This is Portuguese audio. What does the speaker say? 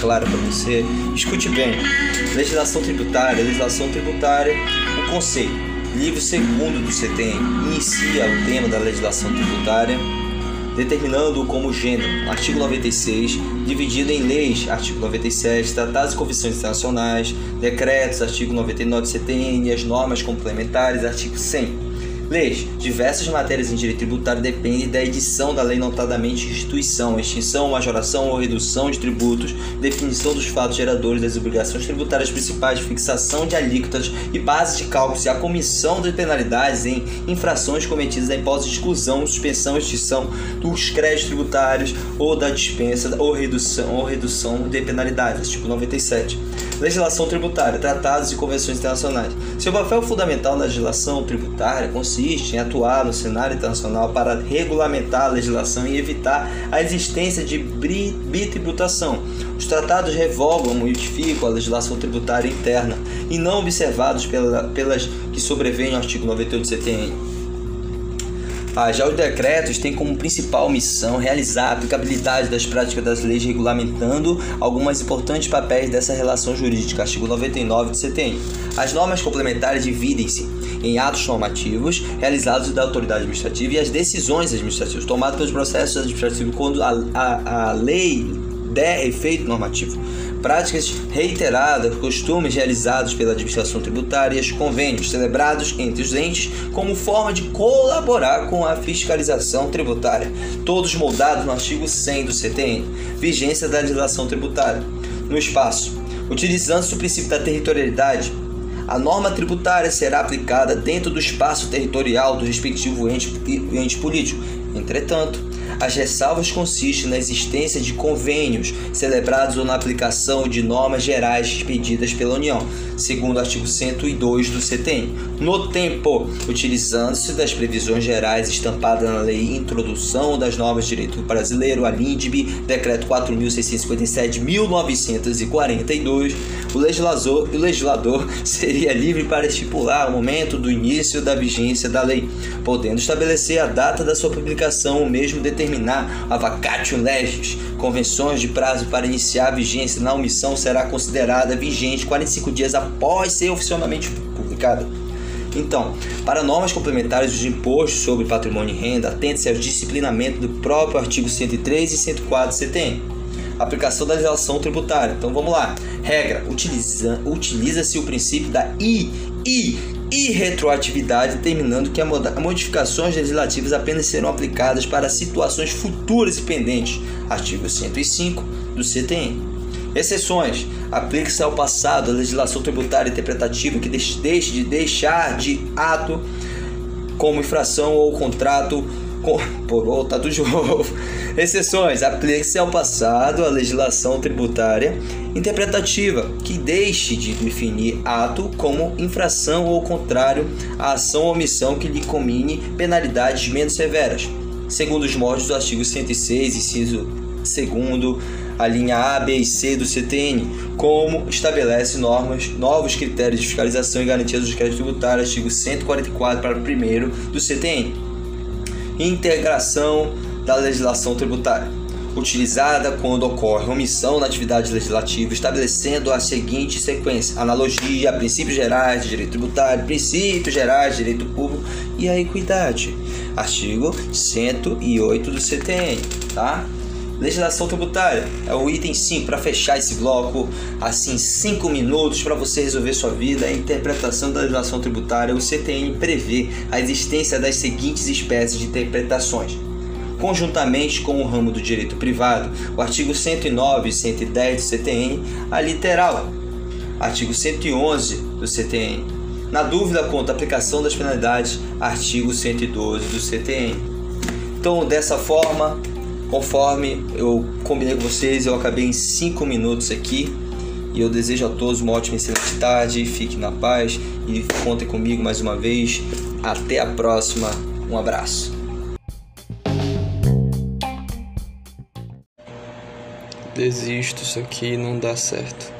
Claro para você. Escute bem. Legislação tributária, legislação tributária, o conceito. Livro segundo do CTM inicia o tema da legislação tributária determinando-o como gênero, artigo 96, dividido em leis, artigo 97, tratados e convenções internacionais, decretos, artigo 99 do CTN e as normas complementares, artigo 100. Leis. Diversas matérias em direito tributário dependem da edição da lei, notadamente instituição, extinção, majoração ou redução de tributos, definição dos fatos geradores das obrigações tributárias principais, fixação de alíquotas e bases de cálculos e a comissão de penalidades em infrações cometidas de exclusão, suspensão, extinção dos créditos tributários ou da dispensa ou redução ou redução de penalidades, artigo 97. Legislação tributária, tratados e convenções internacionais. Seu papel fundamental na legislação tributária consiste em atuar no cenário internacional para regulamentar a legislação e evitar a existência de bitributação. Os tratados revogam e modificam a legislação tributária interna e não observados pela, pelas que sobrevêm ao artigo 98 do CTN. Ah, já os decretos têm como principal missão realizar a aplicabilidade das práticas das leis regulamentando algumas importantes papéis dessa relação jurídica, artigo 99 do CTN. As normas complementares dividem-se em atos normativos realizados da autoridade administrativa e as decisões administrativas tomadas pelos processos administrativos quando a, a, a lei der efeito normativo práticas reiteradas, costumes realizados pela administração tributária e convênios celebrados entre os entes como forma de colaborar com a fiscalização tributária, todos moldados no artigo 100 do CTN, vigência da legislação tributária. No espaço, utilizando-se o princípio da territorialidade, a norma tributária será aplicada dentro do espaço territorial do respectivo ente, ente político. Entretanto, as ressalvas consistem na existência de convênios celebrados ou na aplicação de normas gerais expedidas pela União, segundo o artigo 102 do CTN. No tempo, utilizando-se das previsões gerais estampadas na Lei Introdução das Normas de Direito Brasileiro, a LINDB, Decreto 4.657 de 1942, o legislador, o legislador seria livre para estipular o momento do início da vigência da lei, podendo estabelecer a data da sua publicação ou mesmo determinar a vacatio legis. Convenções de prazo para iniciar a vigência na omissão será considerada vigente 45 dias após ser oficialmente publicada. Então, para normas complementares dos impostos sobre patrimônio e renda, atente-se ao disciplinamento do próprio artigo 103 e 104 do CTN. Aplicação da legislação tributária. Então vamos lá. Regra: utiliza-se utiliza o princípio da I, I, irretroatividade, determinando que as modificações legislativas apenas serão aplicadas para situações futuras e pendentes. Artigo 105 do CTN. Exceções: aplica-se ao passado a legislação tributária interpretativa que deixe de deixar de ato como infração ou contrato por volta do jogo. Exceções: aplique-se ao passado a legislação tributária interpretativa que deixe de definir ato como infração ou contrário à ação ou omissão que lhe comine penalidades menos severas, segundo os moldes do artigo 106, inciso 2 a linha A, B e C do CTN, como estabelece normas, novos critérios de fiscalização e garantia dos créditos tributários, artigo 144 para o primeiro do CTN integração da legislação tributária, utilizada quando ocorre omissão na atividade legislativa, estabelecendo a seguinte sequência: analogia princípios gerais de direito tributário, princípios gerais de direito público e a equidade. Artigo 108 do CTN, tá? Legislação tributária é o item 5 para fechar esse bloco. Assim, 5 minutos para você resolver sua vida. A interpretação da legislação tributária. O CTN prevê a existência das seguintes espécies de interpretações. Conjuntamente com o ramo do direito privado, o artigo 109 e 110 do CTN, a literal. Artigo 111 do CTN. Na dúvida quanto à aplicação das penalidades, artigo 112 do CTN. Então, dessa forma, Conforme eu combinei com vocês, eu acabei em 5 minutos aqui. E eu desejo a todos uma ótima excelente tarde. Fiquem na paz e contem comigo mais uma vez. Até a próxima. Um abraço. Desisto, isso aqui não dá certo.